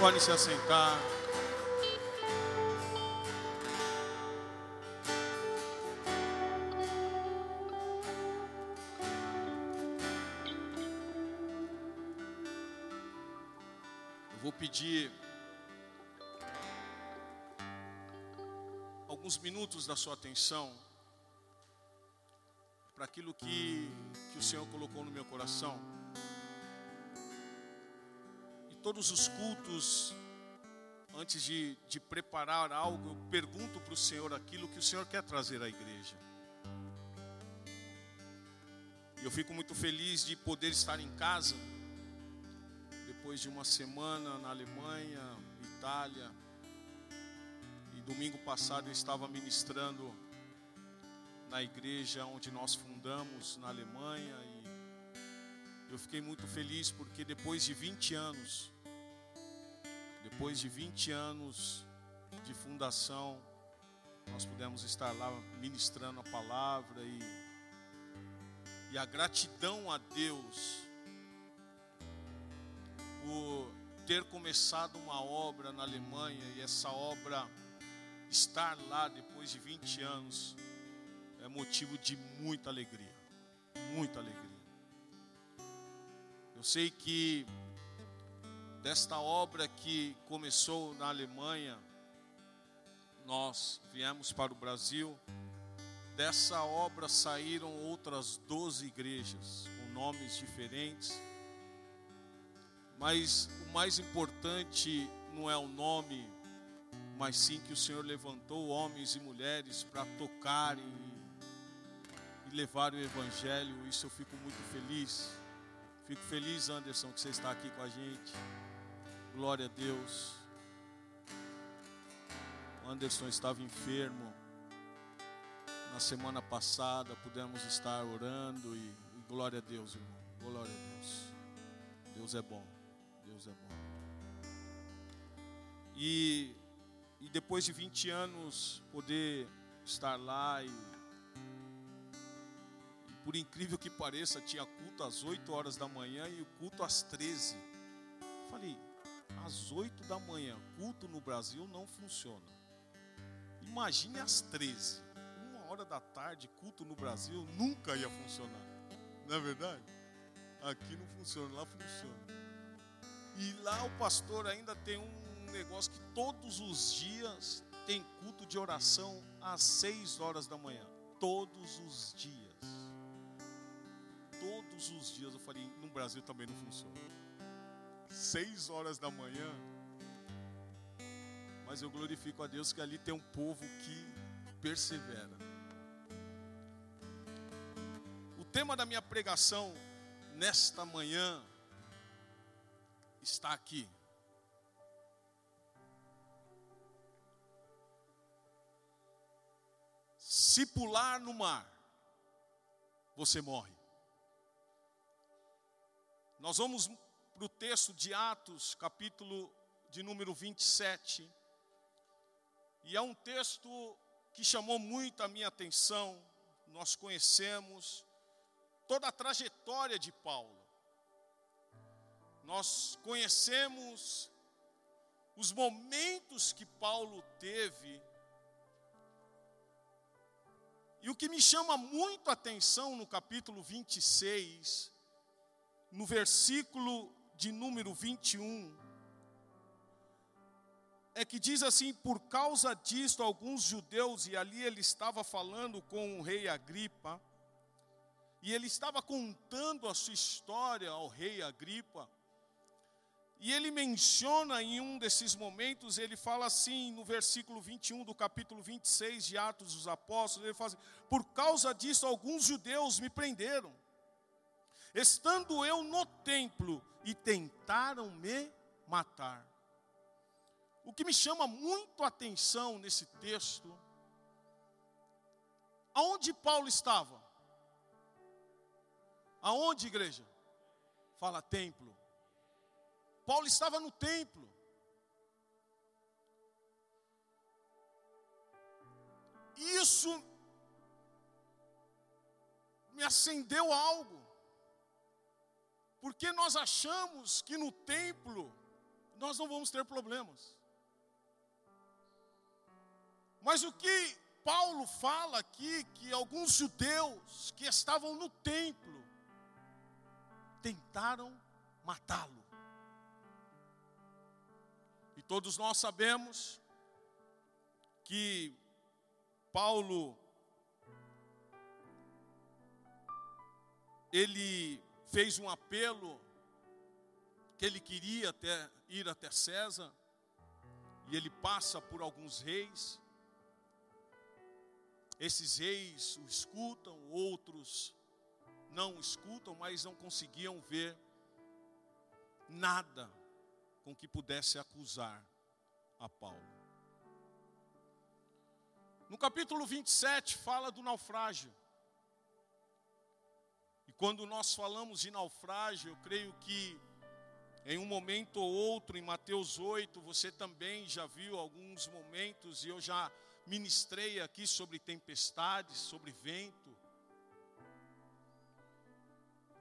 podem se assentar. Eu vou pedir alguns minutos da sua atenção para aquilo que, que o Senhor colocou no meu coração. Todos os cultos, antes de, de preparar algo, eu pergunto para o Senhor aquilo que o Senhor quer trazer à igreja. E eu fico muito feliz de poder estar em casa, depois de uma semana na Alemanha, Itália, e domingo passado eu estava ministrando na igreja onde nós fundamos na Alemanha eu fiquei muito feliz porque depois de 20 anos, depois de 20 anos de fundação, nós pudemos estar lá ministrando a palavra e, e a gratidão a Deus por ter começado uma obra na Alemanha e essa obra estar lá depois de 20 anos é motivo de muita alegria, muita alegria. Eu sei que desta obra que começou na Alemanha, nós viemos para o Brasil. Dessa obra saíram outras 12 igrejas com nomes diferentes. Mas o mais importante não é o nome, mas sim que o Senhor levantou homens e mulheres para tocarem e levar o Evangelho. Isso eu fico muito feliz. Fico feliz, Anderson, que você está aqui com a gente. Glória a Deus. O Anderson estava enfermo. Na semana passada pudemos estar orando e, e glória a Deus, irmão. Glória a Deus. Deus é bom. Deus é bom. E, e depois de 20 anos poder estar lá e por incrível que pareça, tinha culto às 8 horas da manhã e o culto às 13. Falei, às 8 da manhã, culto no Brasil não funciona. Imagine às 13. Uma hora da tarde, culto no Brasil nunca ia funcionar. Não é verdade? Aqui não funciona, lá funciona. E lá o pastor ainda tem um negócio que todos os dias tem culto de oração às 6 horas da manhã. Todos os dias todos os dias. Eu falei, no Brasil também não funciona. Seis horas da manhã. Mas eu glorifico a Deus que ali tem um povo que persevera. O tema da minha pregação nesta manhã está aqui. Se pular no mar, você morre. Nós vamos para o texto de Atos, capítulo de número 27. E é um texto que chamou muito a minha atenção. Nós conhecemos toda a trajetória de Paulo. Nós conhecemos os momentos que Paulo teve. E o que me chama muito a atenção no capítulo 26 no versículo de número 21, é que diz assim: por causa disto, alguns judeus, e ali ele estava falando com o rei Agripa, e ele estava contando a sua história ao rei Agripa, e ele menciona em um desses momentos, ele fala assim, no versículo 21 do capítulo 26 de Atos dos Apóstolos, ele fala assim: por causa disso, alguns judeus me prenderam estando eu no templo, e tentaram me matar. O que me chama muito a atenção nesse texto, aonde Paulo estava? Aonde, igreja? Fala templo. Paulo estava no templo. Isso me acendeu algo. Porque nós achamos que no templo nós não vamos ter problemas. Mas o que Paulo fala aqui que alguns judeus que estavam no templo tentaram matá-lo. E todos nós sabemos que Paulo ele fez um apelo que ele queria até ir até César, e ele passa por alguns reis. Esses reis o escutam, outros não escutam, mas não conseguiam ver nada com que pudesse acusar a Paulo. No capítulo 27 fala do naufrágio. Quando nós falamos de naufrágio, eu creio que em um momento ou outro, em Mateus 8, você também já viu alguns momentos, e eu já ministrei aqui sobre tempestades, sobre vento.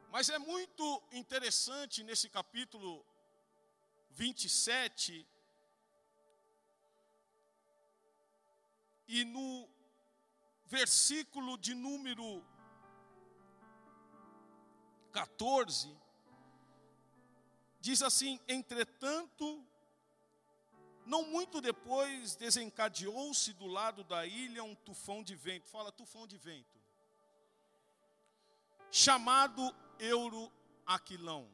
Mas é muito interessante nesse capítulo 27, e no versículo de número 14, diz assim: Entretanto, não muito depois desencadeou-se do lado da ilha um tufão de vento. Fala, tufão de vento. Chamado Euroaquilão.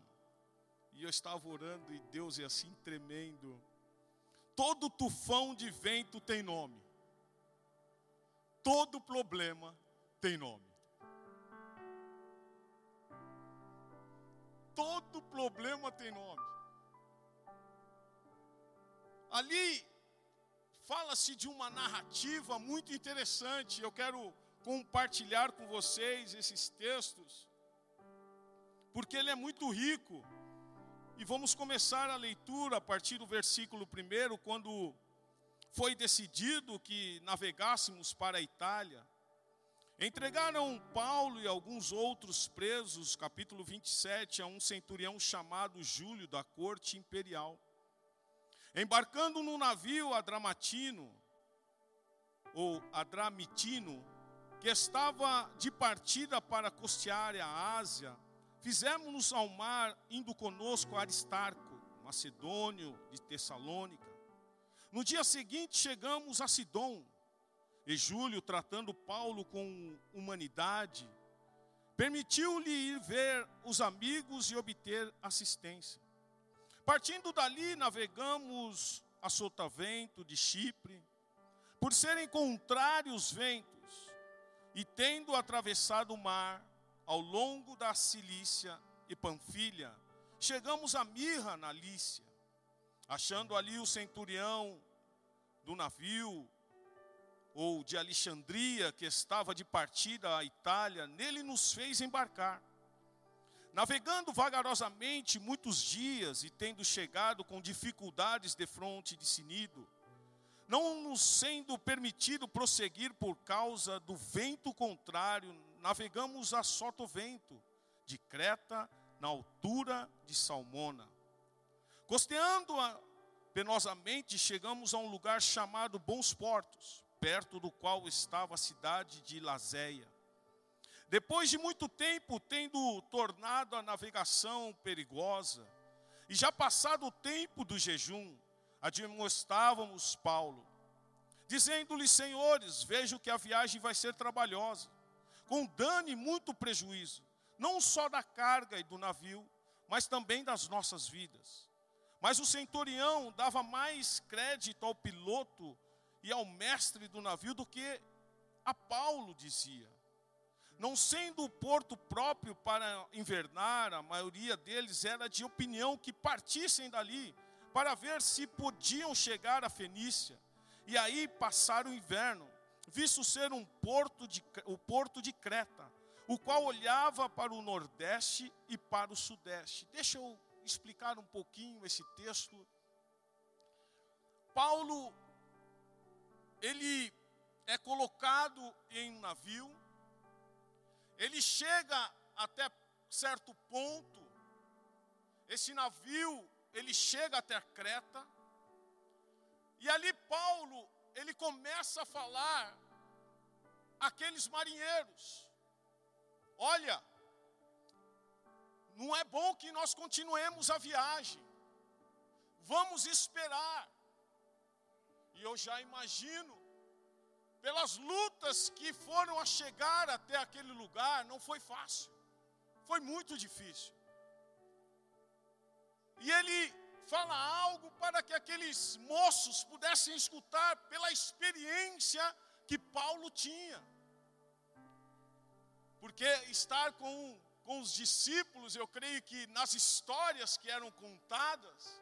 E eu estava orando e Deus é assim tremendo. Todo tufão de vento tem nome. Todo problema tem nome. Todo problema tem nome. Ali fala-se de uma narrativa muito interessante. Eu quero compartilhar com vocês esses textos, porque ele é muito rico. E vamos começar a leitura a partir do versículo 1, quando foi decidido que navegássemos para a Itália. Entregaram Paulo e alguns outros presos, capítulo 27, a um centurião chamado Júlio da corte imperial. Embarcando no navio Adramatino, ou Adramitino, que estava de partida para costear a Ásia, fizemos-nos ao mar, indo conosco Aristarco, macedônio de Tessalônica. No dia seguinte chegamos a Sidom, e Júlio, tratando Paulo com humanidade, permitiu-lhe ir ver os amigos e obter assistência. Partindo dali, navegamos a sotavento de Chipre, por serem contrários ventos, e tendo atravessado o mar ao longo da Cilícia e Panfilha, chegamos a Mirra, na Lícia. Achando ali o centurião do navio, ou de Alexandria, que estava de partida à Itália, nele nos fez embarcar. Navegando vagarosamente muitos dias e tendo chegado com dificuldades de fronte de Sinido, não nos sendo permitido prosseguir por causa do vento contrário, navegamos a sotovento de Creta, na altura de Salmona. Costeando-a penosamente, chegamos a um lugar chamado Bons Portos perto do qual estava a cidade de Lazéia. Depois de muito tempo, tendo tornado a navegação perigosa, e já passado o tempo do jejum, admoestávamos Paulo, dizendo-lhe: Senhores, vejo que a viagem vai ser trabalhosa, com dano e muito prejuízo, não só da carga e do navio, mas também das nossas vidas. Mas o centurião dava mais crédito ao piloto e ao mestre do navio do que a Paulo dizia. Não sendo o porto próprio para invernar, a maioria deles era de opinião que partissem dali para ver se podiam chegar a Fenícia e aí passar o inverno, visto ser um porto de, o porto de Creta, o qual olhava para o nordeste e para o sudeste. Deixa eu explicar um pouquinho esse texto. Paulo ele é colocado em um navio, ele chega até certo ponto, esse navio ele chega até Creta, e ali Paulo, ele começa a falar aqueles marinheiros: olha, não é bom que nós continuemos a viagem, vamos esperar. E eu já imagino, pelas lutas que foram a chegar até aquele lugar, não foi fácil, foi muito difícil. E ele fala algo para que aqueles moços pudessem escutar pela experiência que Paulo tinha. Porque estar com, com os discípulos, eu creio que nas histórias que eram contadas,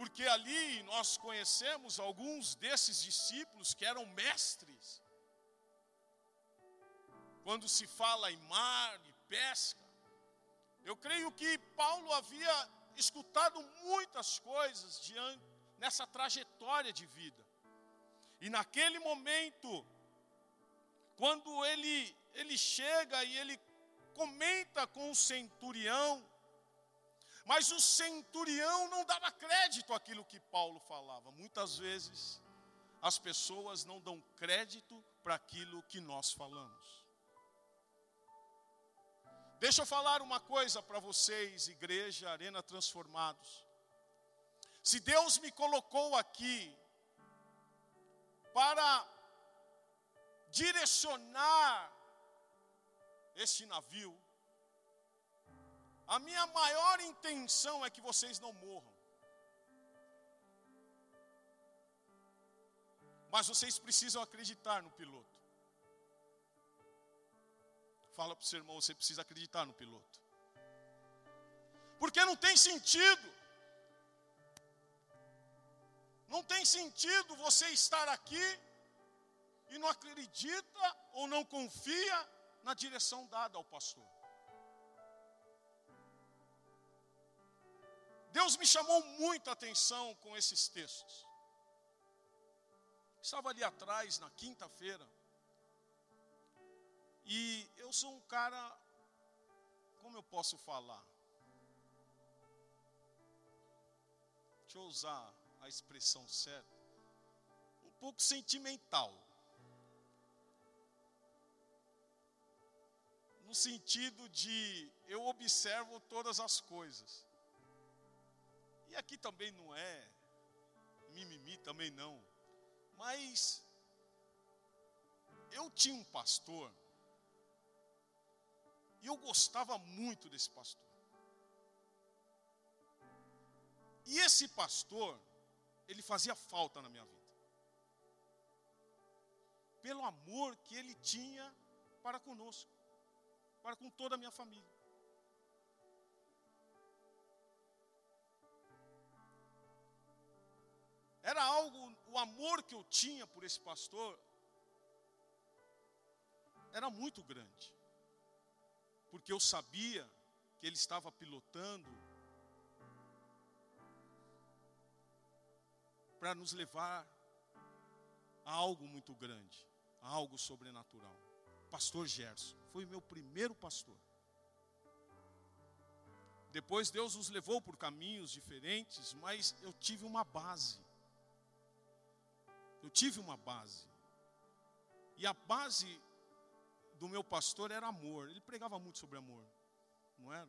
porque ali nós conhecemos alguns desses discípulos que eram mestres. Quando se fala em mar e pesca, eu creio que Paulo havia escutado muitas coisas diante, nessa trajetória de vida. E naquele momento, quando ele, ele chega e ele comenta com o centurião, mas o centurião não dava crédito àquilo que Paulo falava. Muitas vezes as pessoas não dão crédito para aquilo que nós falamos. Deixa eu falar uma coisa para vocês, igreja, Arena Transformados. Se Deus me colocou aqui para direcionar este navio, a minha maior intenção é que vocês não morram. Mas vocês precisam acreditar no piloto. Fala para o seu irmão, você precisa acreditar no piloto. Porque não tem sentido. Não tem sentido você estar aqui e não acredita ou não confia na direção dada ao pastor. Deus me chamou muita atenção com esses textos. Estava ali atrás, na quinta-feira, e eu sou um cara, como eu posso falar? Deixa eu usar a expressão certa. Um pouco sentimental. No sentido de eu observo todas as coisas. E aqui também não é mimimi, também não. Mas eu tinha um pastor e eu gostava muito desse pastor. E esse pastor, ele fazia falta na minha vida. Pelo amor que ele tinha para conosco, para com toda a minha família. Era algo, o amor que eu tinha por esse pastor era muito grande. Porque eu sabia que ele estava pilotando para nos levar a algo muito grande, a algo sobrenatural. Pastor Gerson foi meu primeiro pastor. Depois Deus nos levou por caminhos diferentes, mas eu tive uma base. Eu tive uma base. E a base do meu pastor era amor. Ele pregava muito sobre amor. Não era?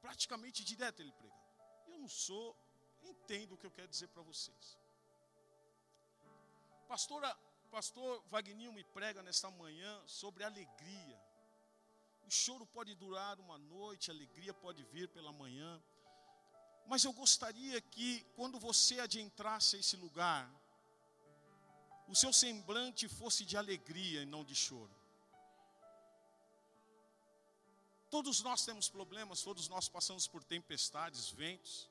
Praticamente direto ele pregava. Eu não sou, entendo o que eu quero dizer para vocês. Pastora, pastor Vagninho me prega nesta manhã sobre alegria. O choro pode durar uma noite, a alegria pode vir pela manhã. Mas eu gostaria que, quando você adentrasse esse lugar, o seu semblante fosse de alegria e não de choro. Todos nós temos problemas, todos nós passamos por tempestades, ventos.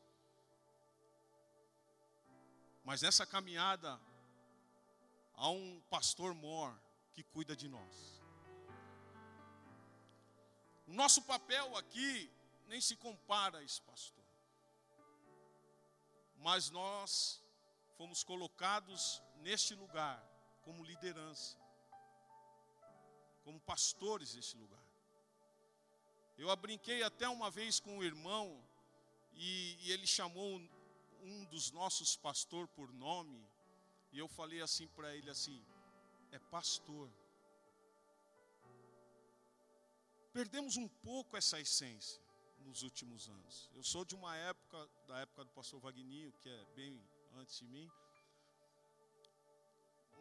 Mas nessa caminhada há um pastor mor que cuida de nós. O nosso papel aqui nem se compara a esse pastor. Mas nós fomos colocados neste lugar como liderança, como pastores deste lugar. Eu brinquei até uma vez com um irmão e, e ele chamou um dos nossos pastor por nome, e eu falei assim para ele assim: é pastor. Perdemos um pouco essa essência nos últimos anos. Eu sou de uma época, da época do pastor Vagninho, que é bem antes de mim,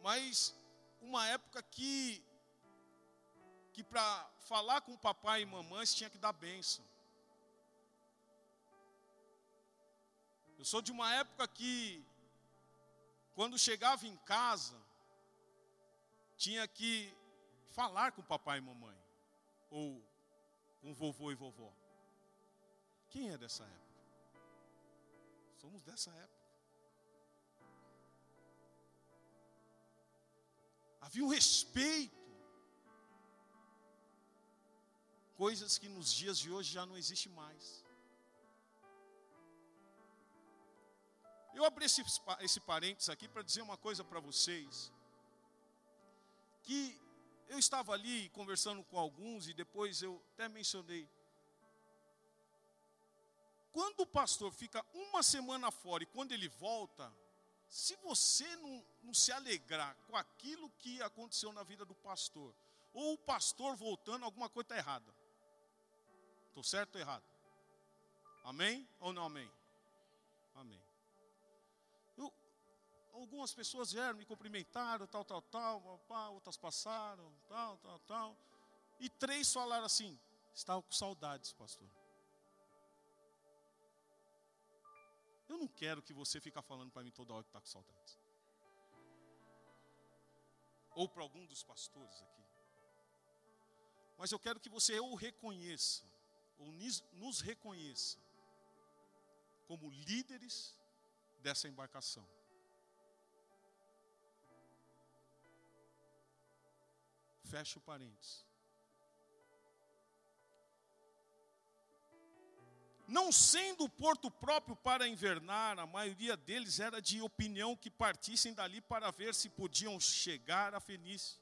mas uma época que que para falar com papai e mamãe tinha que dar bênção. Eu sou de uma época que, quando chegava em casa, tinha que falar com papai e mamãe, ou com vovô e vovó. Quem é dessa época? Somos dessa época. Havia um respeito. Coisas que nos dias de hoje já não existe mais. Eu abri esse, esse parênteses aqui para dizer uma coisa para vocês. Que eu estava ali conversando com alguns e depois eu até mencionei. Quando o pastor fica uma semana fora e quando ele volta, se você não, não se alegrar com aquilo que aconteceu na vida do pastor, ou o pastor voltando, alguma coisa está errada. Estou certo ou errado? Amém ou não amém? Amém algumas pessoas vieram, me cumprimentaram, tal, tal, tal, outras passaram, tal, tal, tal. E três falaram assim: estava com saudades, pastor. Eu não quero que você fique falando para mim toda hora que está com saudades. Ou para algum dos pastores aqui. Mas eu quero que você o reconheça, ou nos reconheça, como líderes dessa embarcação. Fecha o parênteses. Não sendo o porto próprio para invernar, a maioria deles era de opinião que partissem dali para ver se podiam chegar a Fenícia.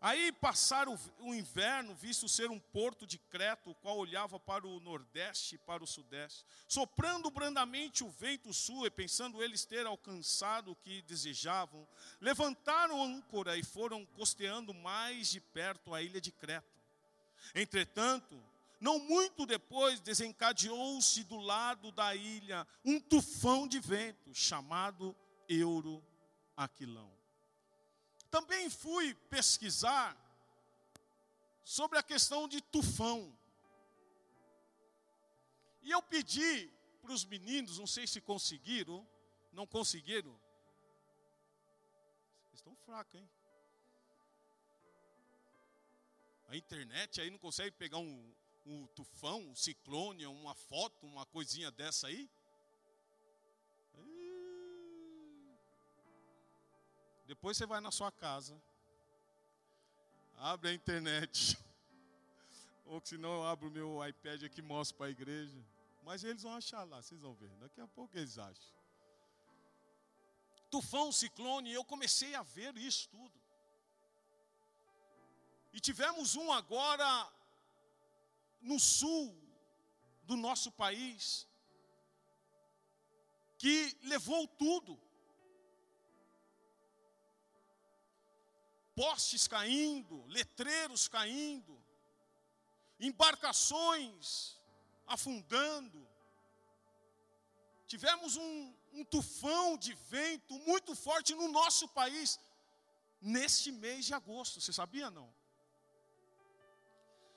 Aí passaram o inverno, visto ser um porto de Creta, o qual olhava para o nordeste e para o sudeste, soprando brandamente o vento sul, e pensando eles ter alcançado o que desejavam, levantaram âncora e foram costeando mais de perto a ilha de Creta. Entretanto, não muito depois, desencadeou-se do lado da ilha um tufão de vento, chamado Euro Aquilão. Também fui pesquisar sobre a questão de tufão. E eu pedi para os meninos, não sei se conseguiram, não conseguiram. Estão fracos, hein? A internet aí não consegue pegar um, um tufão, um ciclone, uma foto, uma coisinha dessa aí? Depois você vai na sua casa, abre a internet, ou se não eu abro o meu iPad aqui e mostro para a igreja. Mas eles vão achar lá, vocês vão ver. Daqui a pouco eles acham. Tufão, ciclone, eu comecei a ver isso tudo. E tivemos um agora no sul do nosso país, que levou tudo. postes caindo, letreiros caindo, embarcações afundando. Tivemos um, um tufão de vento muito forte no nosso país neste mês de agosto, você sabia não?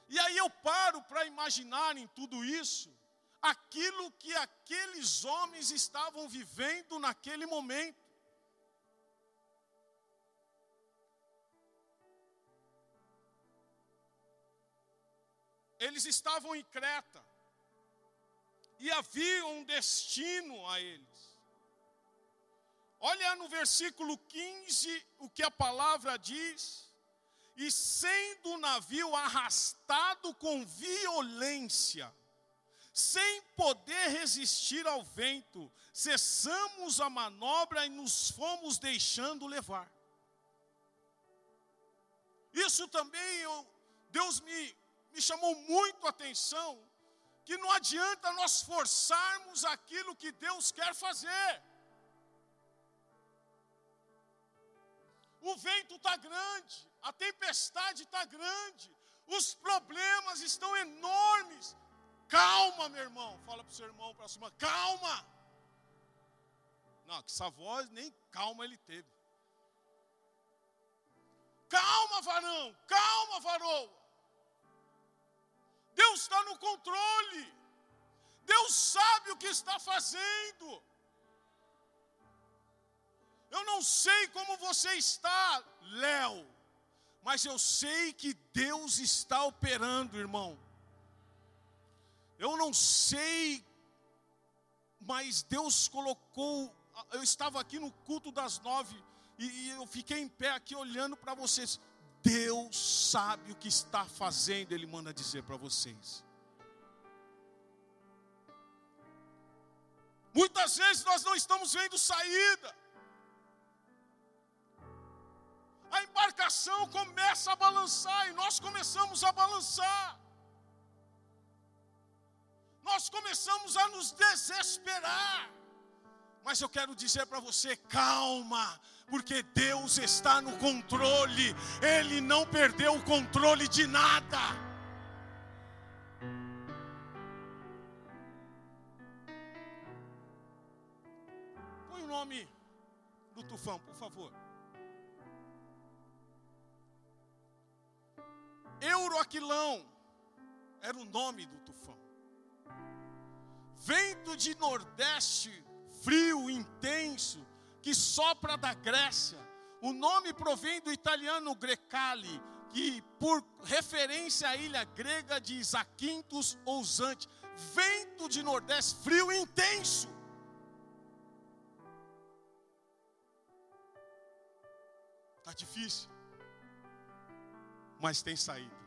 E aí eu paro para imaginar em tudo isso aquilo que aqueles homens estavam vivendo naquele momento. Eles estavam em Creta. E havia um destino a eles. Olha no versículo 15 o que a palavra diz. E sendo o navio arrastado com violência, sem poder resistir ao vento, cessamos a manobra e nos fomos deixando levar. Isso também eu, Deus me me chamou muito a atenção, que não adianta nós forçarmos aquilo que Deus quer fazer. O vento está grande, a tempestade está grande, os problemas estão enormes. Calma, meu irmão. Fala para o seu irmão, para a sua irmã, calma. Não, que essa voz nem calma ele teve. Calma, varão, calma, varoa. Deus está no controle. Deus sabe o que está fazendo. Eu não sei como você está, Léo, mas eu sei que Deus está operando, irmão. Eu não sei, mas Deus colocou. Eu estava aqui no culto das nove e, e eu fiquei em pé aqui olhando para vocês. Deus sabe o que está fazendo, Ele manda dizer para vocês. Muitas vezes nós não estamos vendo saída. A embarcação começa a balançar e nós começamos a balançar. Nós começamos a nos desesperar. Mas eu quero dizer para você: calma, porque Deus está no controle, Ele não perdeu o controle de nada. Põe o nome do tufão, por favor. Euroaquilão era o nome do tufão. Vento de nordeste frio, intenso, que sopra da Grécia. O nome provém do italiano Grecali, que por referência à ilha grega de Zakynthos ou Zante, vento de nordeste, frio intenso. Tá difícil, mas tem saída.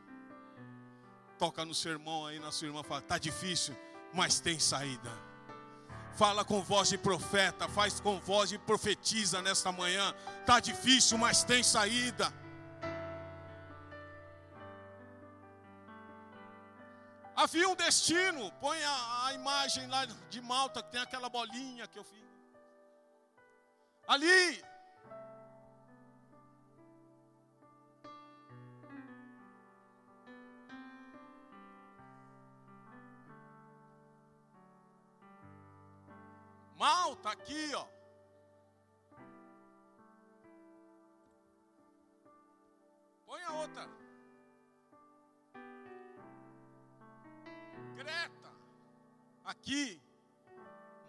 Toca no seu irmão aí, na sua irmã, fala: tá difícil, mas tem saída. Fala com voz de profeta, faz com voz de profetiza nesta manhã. Tá difícil, mas tem saída. Havia um destino. Põe a, a, imagem lá de Malta, que tem aquela bolinha que eu fiz. Ali. Mal está aqui, ó. Põe a outra. Creta, aqui.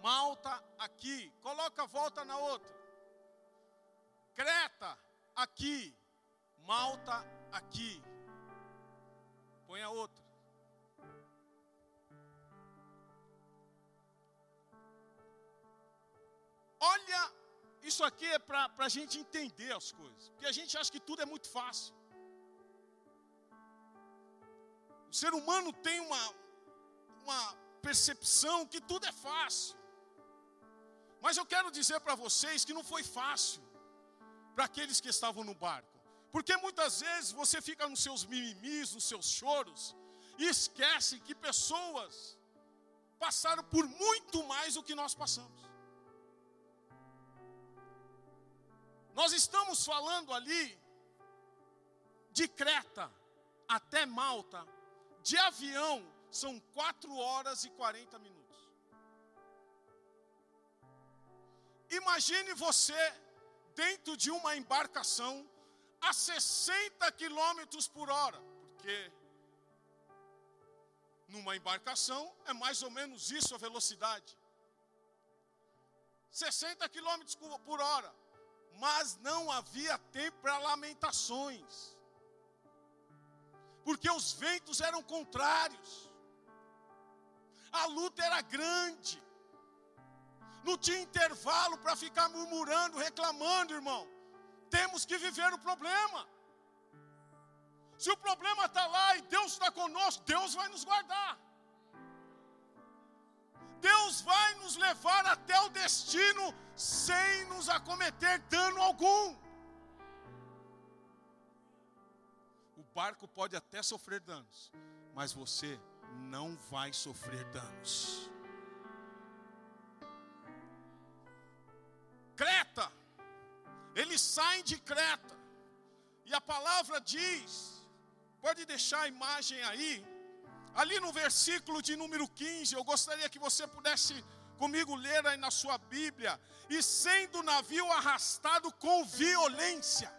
Malta, aqui. Coloca a volta na outra. Creta, aqui. Malta, aqui. Põe a outra. Isso aqui é para a gente entender as coisas, porque a gente acha que tudo é muito fácil. O ser humano tem uma, uma percepção que tudo é fácil. Mas eu quero dizer para vocês que não foi fácil para aqueles que estavam no barco. Porque muitas vezes você fica nos seus mimimis, nos seus choros, e esquece que pessoas passaram por muito mais do que nós passamos. Nós estamos falando ali de Creta até Malta, de avião, são 4 horas e 40 minutos. Imagine você dentro de uma embarcação a 60 quilômetros por hora, porque numa embarcação é mais ou menos isso a velocidade. 60 quilômetros por hora mas não havia tempo para lamentações, porque os ventos eram contrários, a luta era grande, não tinha intervalo para ficar murmurando, reclamando, irmão. Temos que viver o problema. Se o problema está lá e Deus está conosco, Deus vai nos guardar. Deus vai nos levar até o destino sem nos acometer dano algum. O barco pode até sofrer danos, mas você não vai sofrer danos. Creta, eles saem de Creta, e a palavra diz, pode deixar a imagem aí, ali no versículo de número 15, eu gostaria que você pudesse comigo ler aí na sua Bíblia, e sendo o navio arrastado com violência.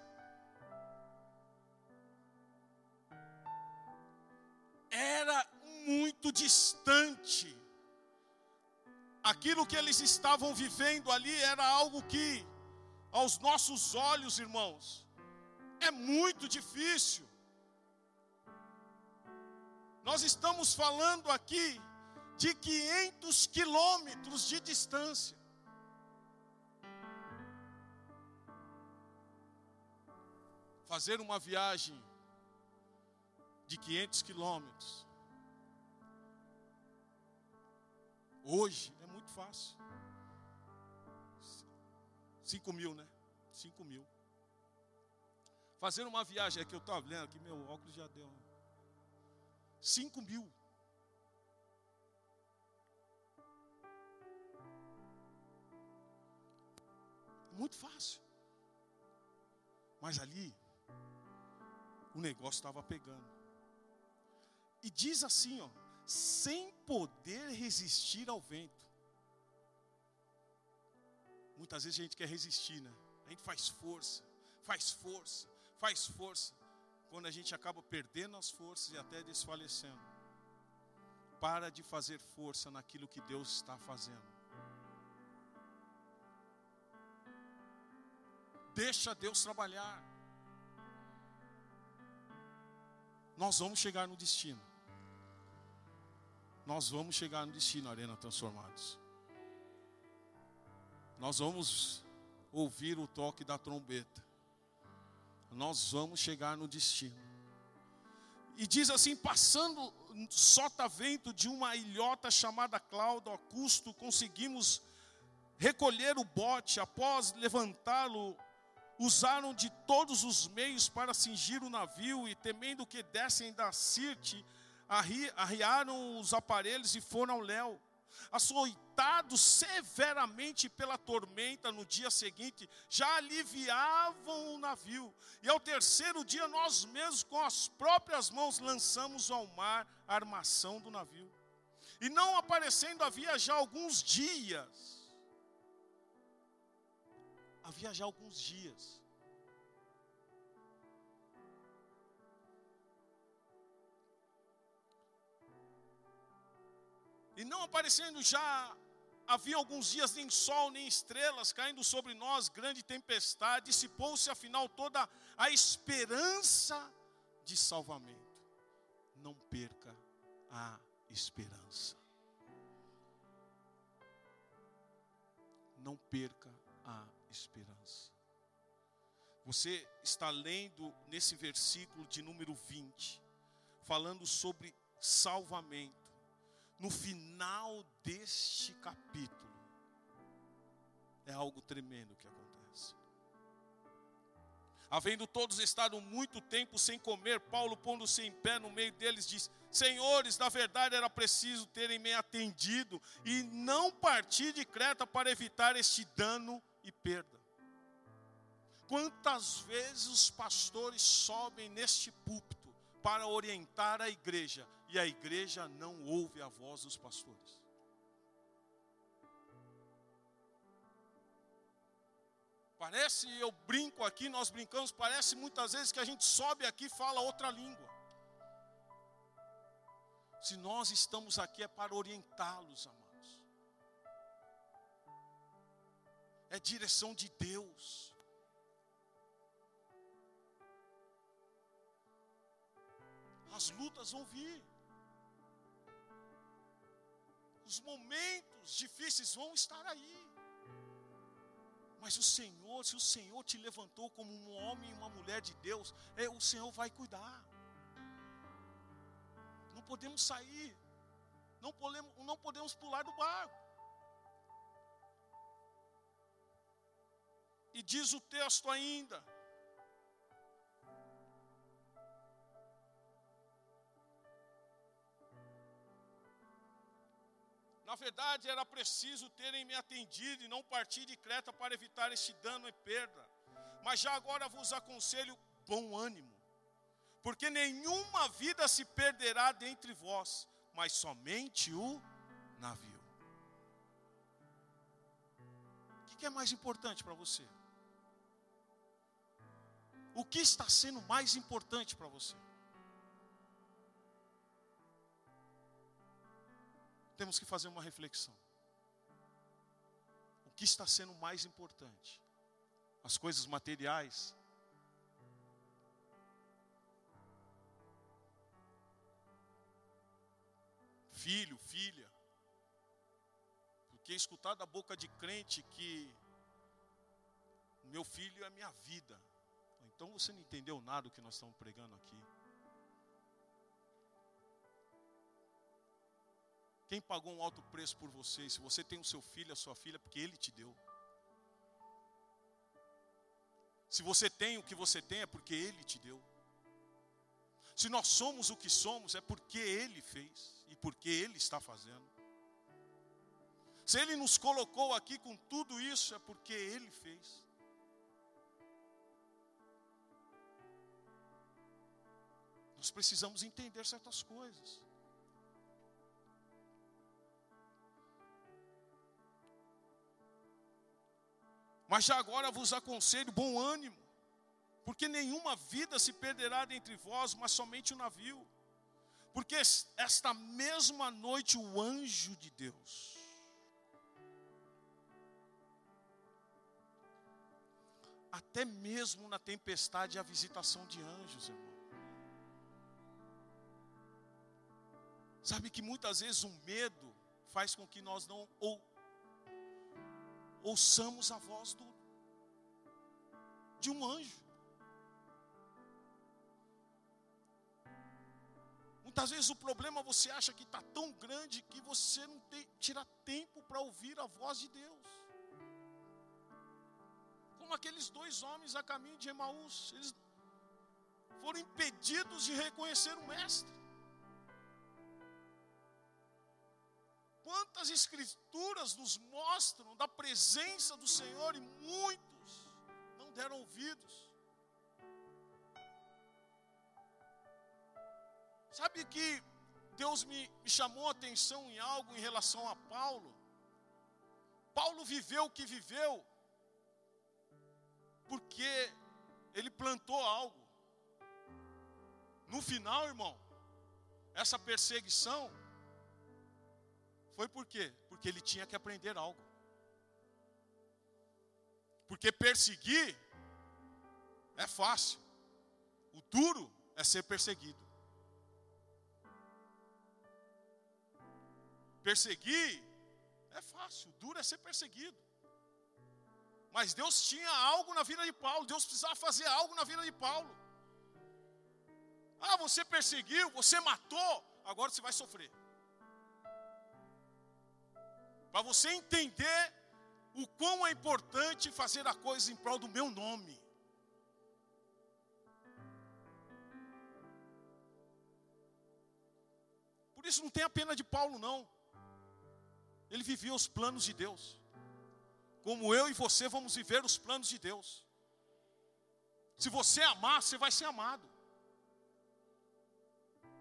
Era muito distante. Aquilo que eles estavam vivendo ali era algo que, aos nossos olhos, irmãos, é muito difícil. Nós estamos falando aqui de 500 quilômetros de distância. Fazer uma viagem de 500 quilômetros, hoje é muito fácil. 5 mil, né? 5 mil. Fazer uma viagem, é que eu estava lendo aqui, meu óculos já deu. 5 mil. Muito fácil. Mas ali, o negócio estava pegando. E diz assim, ó, sem poder resistir ao vento. Muitas vezes a gente quer resistir, né? A gente faz força, faz força, faz força. Quando a gente acaba perdendo as forças e até desfalecendo. Para de fazer força naquilo que Deus está fazendo. Deixa Deus trabalhar. Nós vamos chegar no destino. Nós vamos chegar no destino, Arena Transformados. Nós vamos ouvir o toque da trombeta. Nós vamos chegar no destino. E diz assim: passando sotavento de uma ilhota chamada Cláudio, a custo conseguimos recolher o bote, após levantá-lo usaram de todos os meios para cingir o navio e, temendo que dessem da Sirte, arri, arriaram os aparelhos e foram ao léu. Açoitados severamente pela tormenta no dia seguinte, já aliviavam o navio. E ao terceiro dia, nós mesmos, com as próprias mãos, lançamos ao mar a armação do navio. E não aparecendo havia já alguns dias, havia já alguns dias. E não aparecendo já, havia alguns dias nem sol nem estrelas caindo sobre nós, grande tempestade, dissipou-se afinal toda a esperança de salvamento. Não perca a esperança. Não perca a esperança. Você está lendo nesse versículo de número 20, falando sobre salvamento. No final deste capítulo, é algo tremendo que acontece. Havendo todos estado muito tempo sem comer, Paulo, pondo-se em pé no meio deles, diz: Senhores, na verdade era preciso terem me atendido e não partir de Creta para evitar este dano e perda. Quantas vezes os pastores sobem neste púlpito para orientar a igreja e a igreja não ouve a voz dos pastores? Parece, eu brinco aqui, nós brincamos, parece muitas vezes que a gente sobe aqui e fala outra língua. Se nós estamos aqui é para orientá-los, amados. É direção de Deus. As lutas vão vir. Os momentos difíceis vão estar aí. Mas o Senhor, se o Senhor te levantou como um homem e uma mulher de Deus, é, o Senhor vai cuidar. Não podemos sair, não podemos, não podemos pular do barco. E diz o texto ainda: verdade, era preciso terem me atendido e não partir de Creta para evitar este dano e perda. Mas já agora vos aconselho bom ânimo, porque nenhuma vida se perderá dentre vós, mas somente o navio. O que é mais importante para você? O que está sendo mais importante para você? Temos que fazer uma reflexão. O que está sendo mais importante? As coisas materiais? Filho, filha. Porque escutar da boca de crente que meu filho é minha vida. Então você não entendeu nada do que nós estamos pregando aqui. Quem pagou um alto preço por você? Se você tem o seu filho, a sua filha, porque ele te deu. Se você tem o que você tem, é porque ele te deu. Se nós somos o que somos, é porque ele fez e porque ele está fazendo. Se ele nos colocou aqui com tudo isso, é porque ele fez. Nós precisamos entender certas coisas. Mas já agora vos aconselho bom ânimo, porque nenhuma vida se perderá dentre vós, mas somente o navio. Porque esta mesma noite o anjo de Deus até mesmo na tempestade a visitação de anjos, irmão. Sabe que muitas vezes o medo faz com que nós não ou, ouçamos a voz do, de um anjo. Muitas vezes o problema você acha que está tão grande que você não tem, tira tempo para ouvir a voz de Deus. Como aqueles dois homens a caminho de Emaús, eles foram impedidos de reconhecer o Mestre. Quantas escrituras nos mostram da presença do Senhor e muitos não deram ouvidos. Sabe que Deus me, me chamou a atenção em algo em relação a Paulo? Paulo viveu o que viveu porque ele plantou algo. No final, irmão, essa perseguição foi por quê? Porque ele tinha que aprender algo. Porque perseguir é fácil. O duro é ser perseguido. Perseguir é fácil, duro é ser perseguido. Mas Deus tinha algo na vida de Paulo, Deus precisava fazer algo na vida de Paulo. Ah, você perseguiu, você matou, agora você vai sofrer para você entender o quão é importante fazer a coisa em prol do meu nome. Por isso não tem a pena de Paulo, não. Ele vivia os planos de Deus. Como eu e você vamos viver os planos de Deus. Se você amar, você vai ser amado.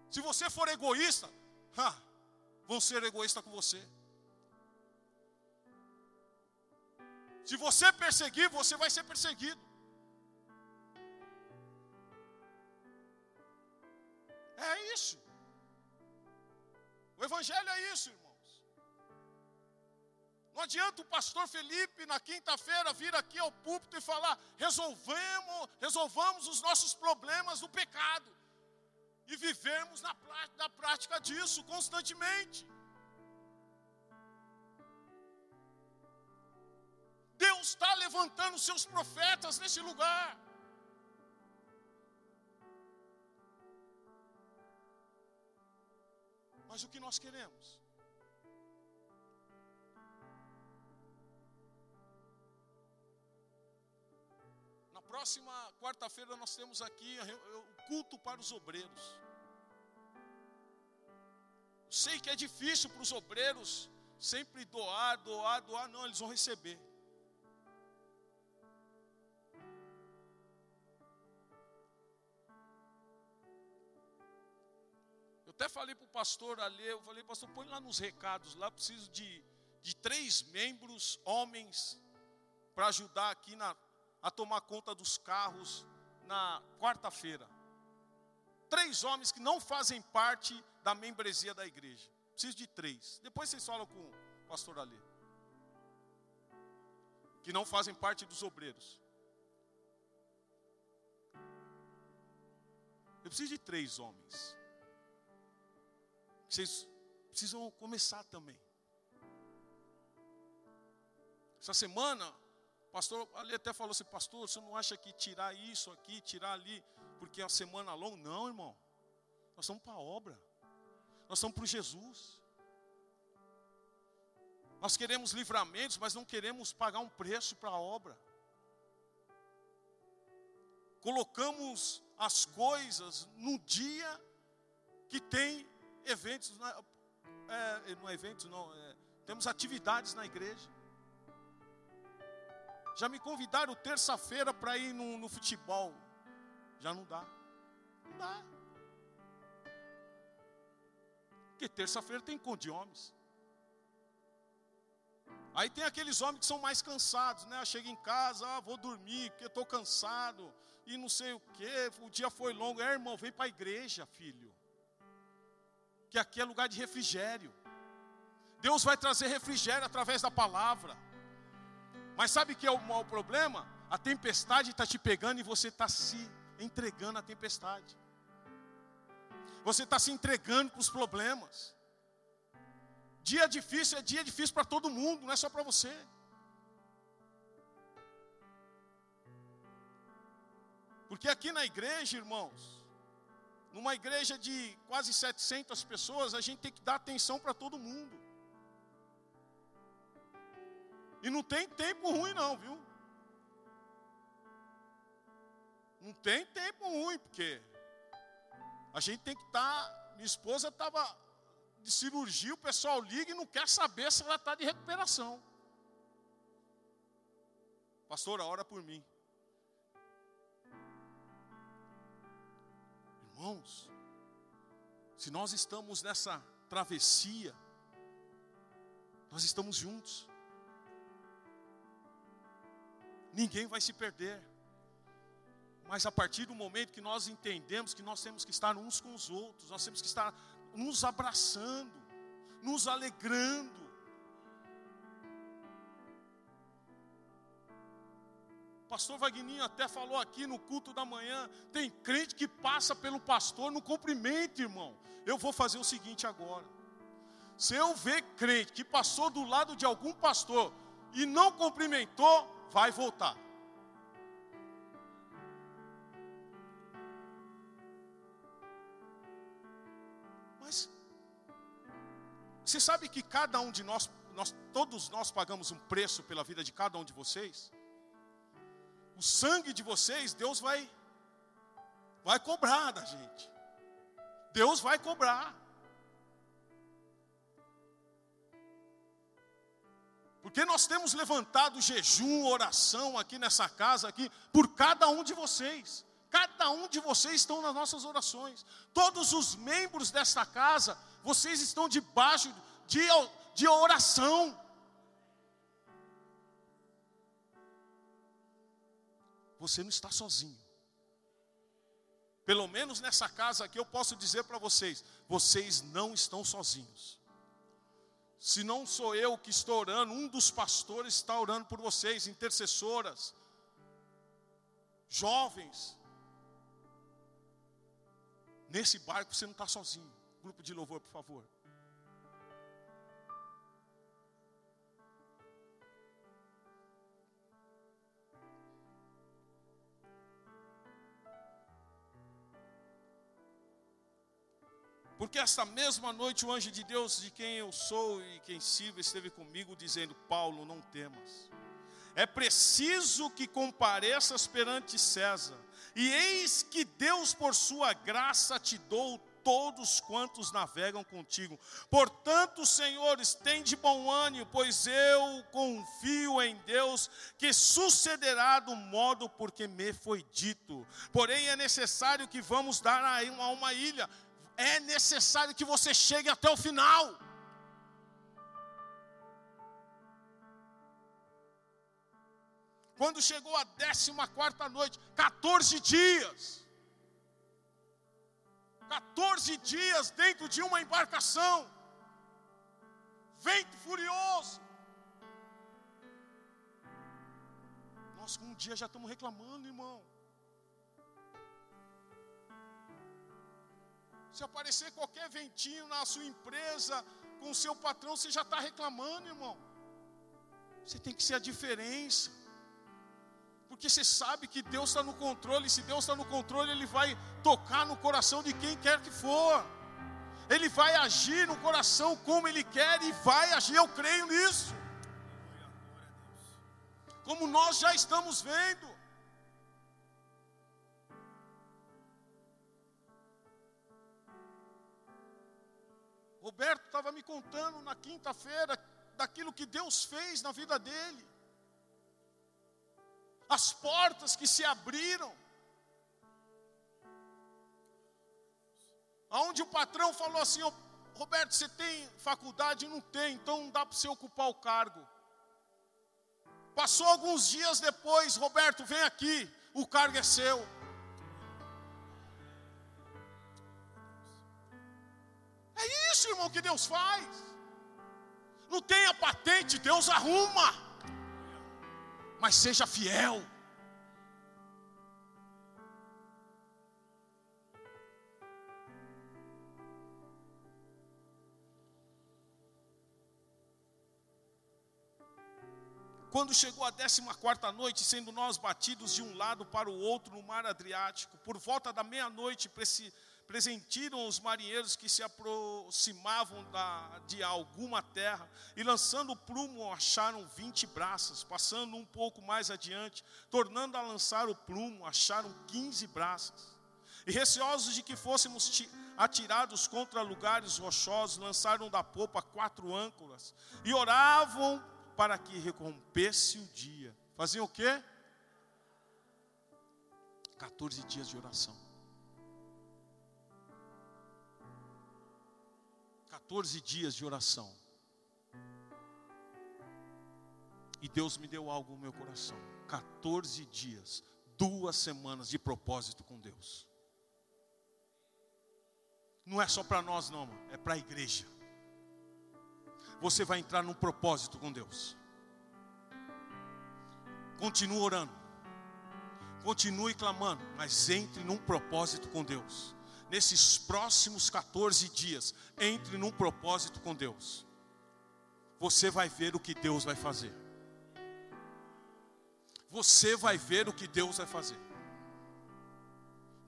Se você for egoísta, ha, vão ser egoístas com você. Se você perseguir, você vai ser perseguido. É isso. O Evangelho é isso, irmãos. Não adianta o pastor Felipe na quinta-feira vir aqui ao púlpito e falar: resolvemos, resolvamos os nossos problemas do pecado. E vivermos na, na prática disso constantemente. Deus está levantando seus profetas nesse lugar. Mas o que nós queremos? Na próxima quarta-feira nós temos aqui o culto para os obreiros. Sei que é difícil para os obreiros sempre doar, doar, doar. Não, eles vão receber. Até falei para o pastor ali, eu falei, pastor, põe lá nos recados, lá preciso de, de três membros, homens, para ajudar aqui na, a tomar conta dos carros na quarta-feira. Três homens que não fazem parte da membresia da igreja. Preciso de três. Depois vocês falam com o pastor Ali. Que não fazem parte dos obreiros. Eu preciso de três homens. Vocês precisam começar também. Essa semana, o pastor ali até falou assim: Pastor, você não acha que tirar isso aqui, tirar ali, porque é a semana longa? Não, irmão. Nós estamos para a obra. Nós estamos para Jesus. Nós queremos livramentos, mas não queremos pagar um preço para a obra. Colocamos as coisas no dia que tem eventos, é, não é eventos, não, é, temos atividades na igreja. Já me convidaram terça-feira para ir no, no futebol. Já não dá. Não dá. Porque terça-feira tem encontro de homens. Aí tem aqueles homens que são mais cansados, né? Chega em casa, ah, vou dormir, porque estou cansado, e não sei o que, o dia foi longo. É, irmão, vem para a igreja, filho. Que aqui é lugar de refrigério. Deus vai trazer refrigério através da palavra. Mas sabe que é o maior problema? A tempestade está te pegando e você está se entregando à tempestade. Você está se entregando para os problemas. Dia difícil é dia difícil para todo mundo, não é só para você. Porque aqui na igreja, irmãos, numa igreja de quase 700 pessoas, a gente tem que dar atenção para todo mundo. E não tem tempo ruim, não, viu? Não tem tempo ruim, porque a gente tem que estar. Tá, minha esposa estava de cirurgia, o pessoal liga e não quer saber se ela está de recuperação. Pastora, ora por mim. Irmãos, se nós estamos nessa travessia, nós estamos juntos. Ninguém vai se perder. Mas a partir do momento que nós entendemos que nós temos que estar uns com os outros, nós temos que estar nos abraçando, nos alegrando. Pastor Vagninho até falou aqui no culto da manhã: tem crente que passa pelo pastor, não cumprimente, irmão. Eu vou fazer o seguinte agora. Se eu ver crente que passou do lado de algum pastor e não cumprimentou, vai voltar. Você sabe que cada um de nós, nós, todos nós pagamos um preço pela vida de cada um de vocês? O sangue de vocês, Deus vai, vai cobrar da gente. Deus vai cobrar. Porque nós temos levantado jejum, oração aqui nessa casa aqui por cada um de vocês. Cada um de vocês estão nas nossas orações. Todos os membros desta casa, vocês estão debaixo de, de oração. Você não está sozinho. Pelo menos nessa casa aqui eu posso dizer para vocês: vocês não estão sozinhos. Se não sou eu que estou orando, um dos pastores está orando por vocês, intercessoras, jovens, Nesse barco você não está sozinho. Grupo de louvor, por favor. Porque esta mesma noite o anjo de Deus, de quem eu sou e quem sirvo, esteve comigo, dizendo: Paulo, não temas. É preciso que compareças perante César. E eis que Deus, por sua graça, te dou todos quantos navegam contigo. Portanto, senhores, tem de bom ânimo, pois eu confio em Deus, que sucederá do modo porque me foi dito. Porém, é necessário que vamos dar a uma ilha, é necessário que você chegue até o final. Quando chegou a 14 noite, 14 dias. 14 dias dentro de uma embarcação. Vento furioso. Nós com um dia já estamos reclamando, irmão. Se aparecer qualquer ventinho na sua empresa, com o seu patrão, você já está reclamando, irmão. Você tem que ser a diferença porque você sabe que Deus está no controle. Se Deus está no controle, Ele vai tocar no coração de quem quer que for. Ele vai agir no coração como Ele quer e vai agir. Eu creio nisso. Como nós já estamos vendo. Roberto estava me contando na quinta-feira daquilo que Deus fez na vida dele as portas que se abriram. Aonde o patrão falou assim: oh, Roberto, você tem faculdade? Não tem, então não dá para você ocupar o cargo. Passou alguns dias depois, Roberto, vem aqui, o cargo é seu. É isso, irmão, que Deus faz. Não tem a patente, Deus arruma mas seja fiel. Quando chegou a décima quarta noite, sendo nós batidos de um lado para o outro no mar Adriático, por volta da meia-noite, presentiram os marinheiros que se aproximavam da, de alguma terra, e lançando o plumo, acharam vinte braças, passando um pouco mais adiante, tornando a lançar o plumo, acharam quinze braças. E receosos de que fôssemos atirados contra lugares rochosos, lançaram da popa quatro âncoras, e oravam para que recompesse o dia. Faziam o quê? 14 dias de oração. 14 dias de oração. E Deus me deu algo no meu coração. 14 dias, duas semanas de propósito com Deus. Não é só para nós, não, é para a igreja. Você vai entrar num propósito com Deus. Continue orando, continue clamando, mas entre num propósito com Deus nesses próximos 14 dias, entre num propósito com Deus. Você vai ver o que Deus vai fazer. Você vai ver o que Deus vai fazer.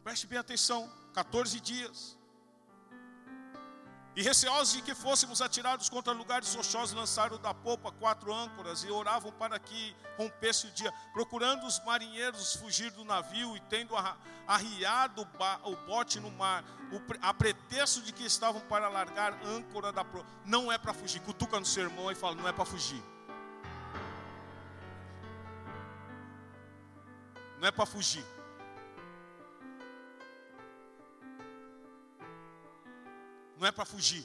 Preste bem atenção: 14 dias. E receosos de que fôssemos atirados contra lugares rochosos, lançaram da popa quatro âncoras e oravam para que rompesse o dia, procurando os marinheiros fugir do navio e tendo arriado o bote no mar, a pretexto de que estavam para largar âncora da proa. Não é para fugir, cutuca no seu irmão e fala: não é para fugir. Não é para fugir. Não é para fugir.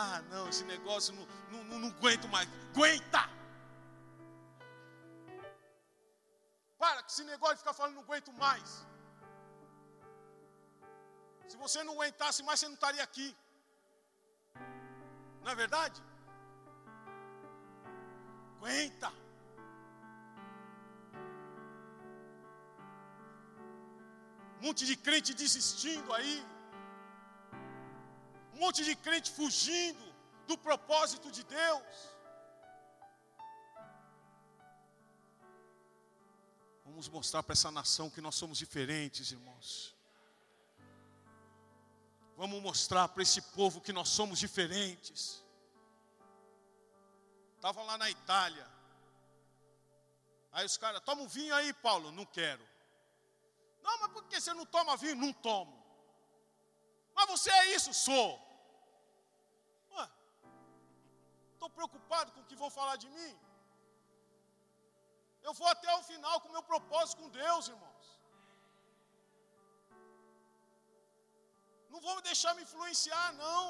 Ah, não, esse negócio não, não, não, aguento mais. Aguenta! Para que esse negócio de ficar falando não aguento mais. Se você não aguentasse mais, você não estaria aqui. Não é verdade? Aguenta. Um monte de crente desistindo aí. Um monte de crente fugindo do propósito de Deus. Vamos mostrar para essa nação que nós somos diferentes, irmãos. Vamos mostrar para esse povo que nós somos diferentes. Estava lá na Itália. Aí os caras, toma um vinho aí, Paulo. Não quero. Não, mas por que você não toma vinho? Não tomo. Mas você é isso? Sou. Estou preocupado com o que vão falar de mim. Eu vou até o final com o meu propósito com Deus, irmãos. Não vou deixar me influenciar, não.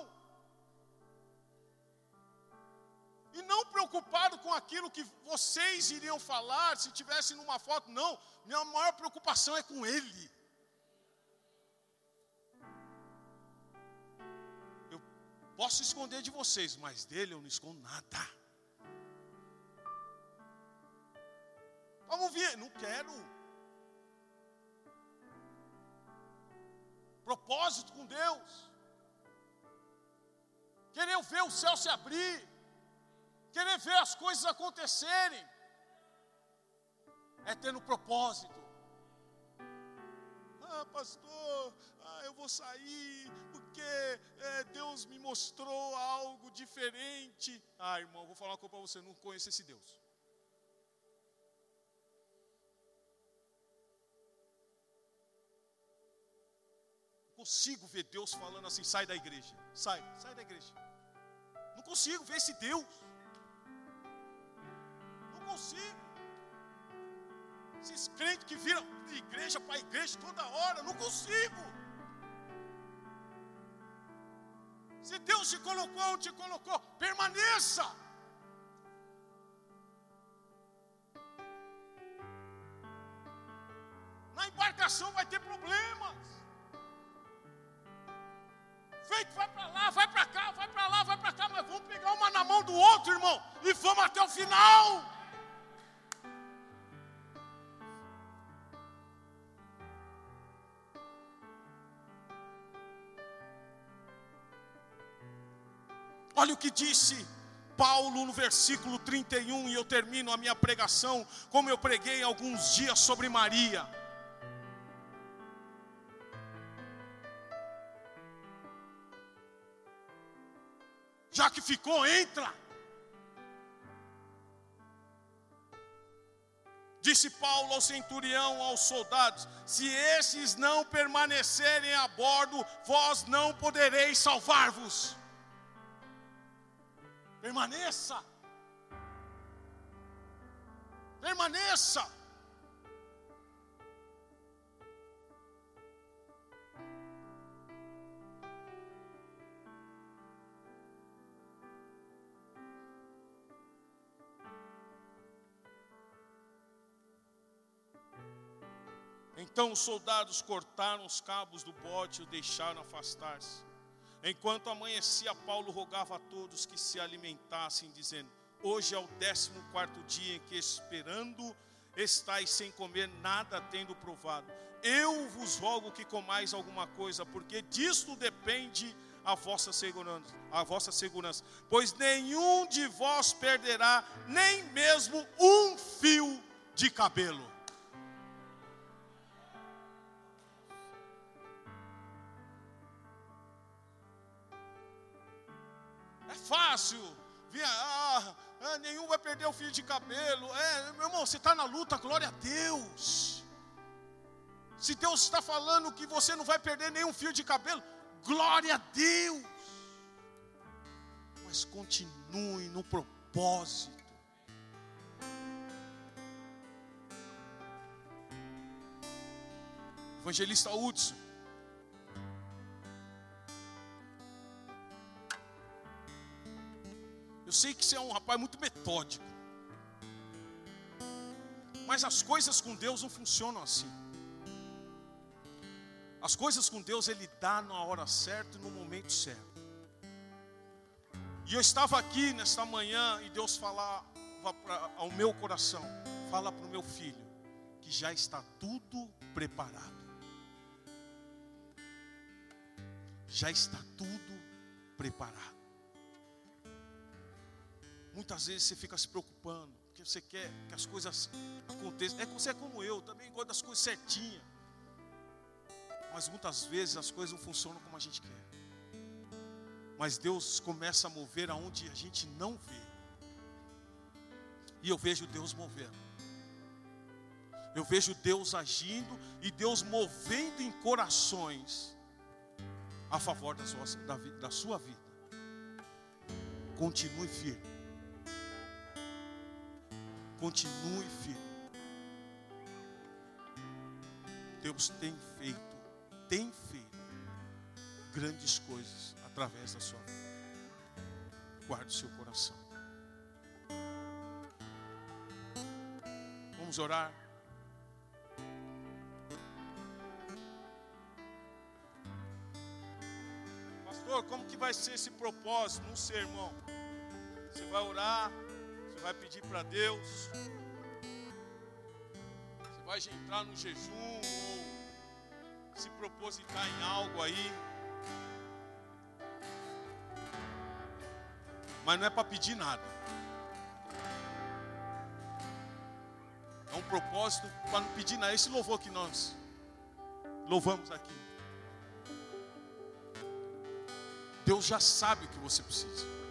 E não preocupado com aquilo que vocês iriam falar se tivessem numa foto, não. Minha maior preocupação é com Ele. Posso esconder de vocês, mas dele eu não escondo nada. Vamos ver, não quero. Propósito com Deus. Querer ver o céu se abrir. Querer ver as coisas acontecerem. É ter no propósito. Ah, pastor, ah, eu vou sair porque é, Deus me mostrou algo diferente. Ah, irmão, vou falar uma coisa para você: não conheço esse Deus. consigo ver Deus falando assim: sai da igreja, sai, sai da igreja. Não consigo ver esse Deus. Não consigo. Esses crentes que viram de igreja para igreja toda hora, não consigo. Se Deus te colocou onde te colocou, permaneça. Na embarcação vai ter problemas feito, vai para lá, vai para cá, vai para lá, vai para cá, mas vamos pegar uma na mão do outro, irmão, e vamos até o final. Olha o que disse Paulo no versículo 31, e eu termino a minha pregação, como eu preguei alguns dias sobre Maria. Já que ficou, entra. Disse Paulo ao centurião, aos soldados: Se esses não permanecerem a bordo, vós não podereis salvar-vos. Permaneça. Permaneça. Então os soldados cortaram os cabos do bote e o deixaram afastar-se. Enquanto amanhecia, Paulo rogava a todos que se alimentassem, dizendo: Hoje é o décimo quarto dia em que, esperando, estáis sem comer nada tendo provado. Eu vos rogo que comais alguma coisa, porque disto depende a vossa segurança, a vossa segurança. Pois nenhum de vós perderá nem mesmo um fio de cabelo. Fácil. Vinha, ah, ah, nenhum vai perder o fio de cabelo. É, meu irmão, você está na luta, glória a Deus. Se Deus está falando que você não vai perder nenhum fio de cabelo, glória a Deus. Mas continue no propósito. Evangelista Hudson Eu sei que você é um rapaz muito metódico. Mas as coisas com Deus não funcionam assim. As coisas com Deus Ele dá na hora certa e no momento certo. E eu estava aqui nesta manhã e Deus falava pra, ao meu coração: fala para o meu filho que já está tudo preparado. Já está tudo preparado. Muitas vezes você fica se preocupando, porque você quer que as coisas aconteçam. É você é como eu, também gosto das coisas certinhas. Mas muitas vezes as coisas não funcionam como a gente quer. Mas Deus começa a mover aonde a gente não vê. E eu vejo Deus movendo. Eu vejo Deus agindo e Deus movendo em corações a favor da sua, da, da sua vida. Continue firme. Continue firme. Deus tem feito, tem feito grandes coisas através da sua vida. Guarde o seu coração. Vamos orar. Pastor, como que vai ser esse propósito no sermão? Você vai orar, vai pedir para Deus, você vai entrar no jejum ou se propositar em algo aí. Mas não é para pedir nada. É um propósito para não pedir nada. Esse louvor que nós louvamos aqui. Deus já sabe o que você precisa.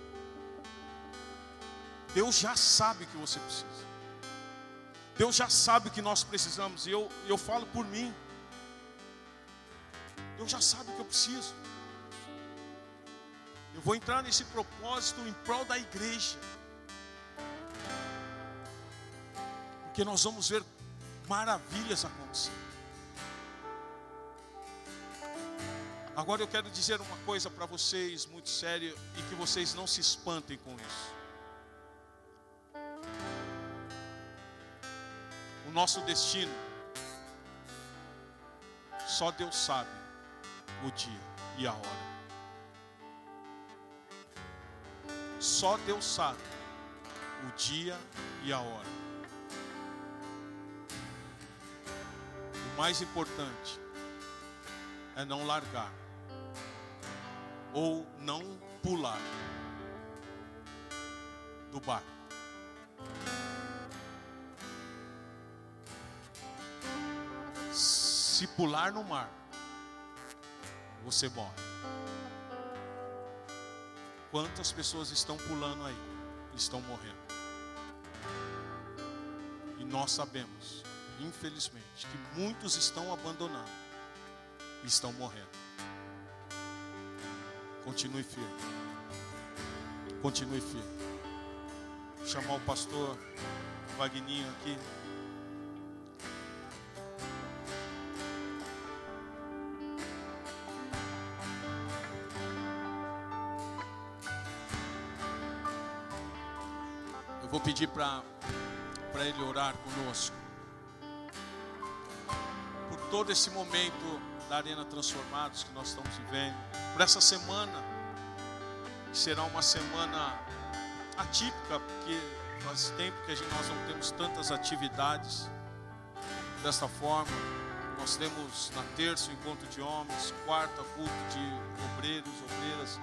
Deus já sabe o que você precisa. Deus já sabe o que nós precisamos. E eu, eu falo por mim. Deus já sabe o que eu preciso. Eu vou entrar nesse propósito em prol da igreja. Porque nós vamos ver maravilhas acontecer. Agora eu quero dizer uma coisa para vocês muito séria e que vocês não se espantem com isso. Nosso destino só Deus sabe o dia e a hora. Só Deus sabe o dia e a hora. O mais importante é não largar ou não pular do barco. Se pular no mar, você morre. Quantas pessoas estão pulando aí? Estão morrendo. E nós sabemos, infelizmente, que muitos estão abandonando estão morrendo. Continue firme. Continue firme. Vou chamar o pastor Vagninho aqui. Pedir para ele orar conosco. Por todo esse momento da Arena Transformados que nós estamos vivendo. Por essa semana, que será uma semana atípica, porque faz tempo que nós não temos tantas atividades desta forma. Nós temos na terça o encontro de homens, quarta culto de obreiros, obreiras,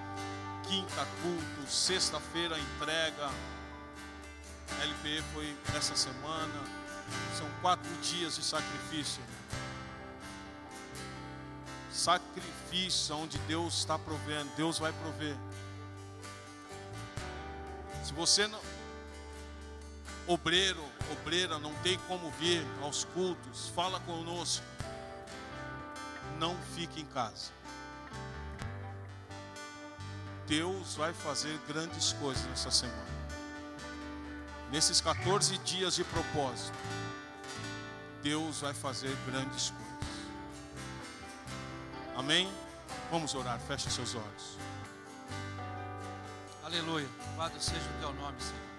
quinta culto, sexta-feira entrega, LPE foi essa semana. São quatro dias de sacrifício. Sacrifício onde Deus está provendo, Deus vai prover. Se você não, obreiro, obreira, não tem como vir aos cultos, fala conosco. Não fique em casa. Deus vai fazer grandes coisas nessa semana nesses 14 dias de propósito, Deus vai fazer grandes coisas. Amém? Vamos orar, feche seus olhos. Aleluia. Louvado seja o teu nome, Senhor.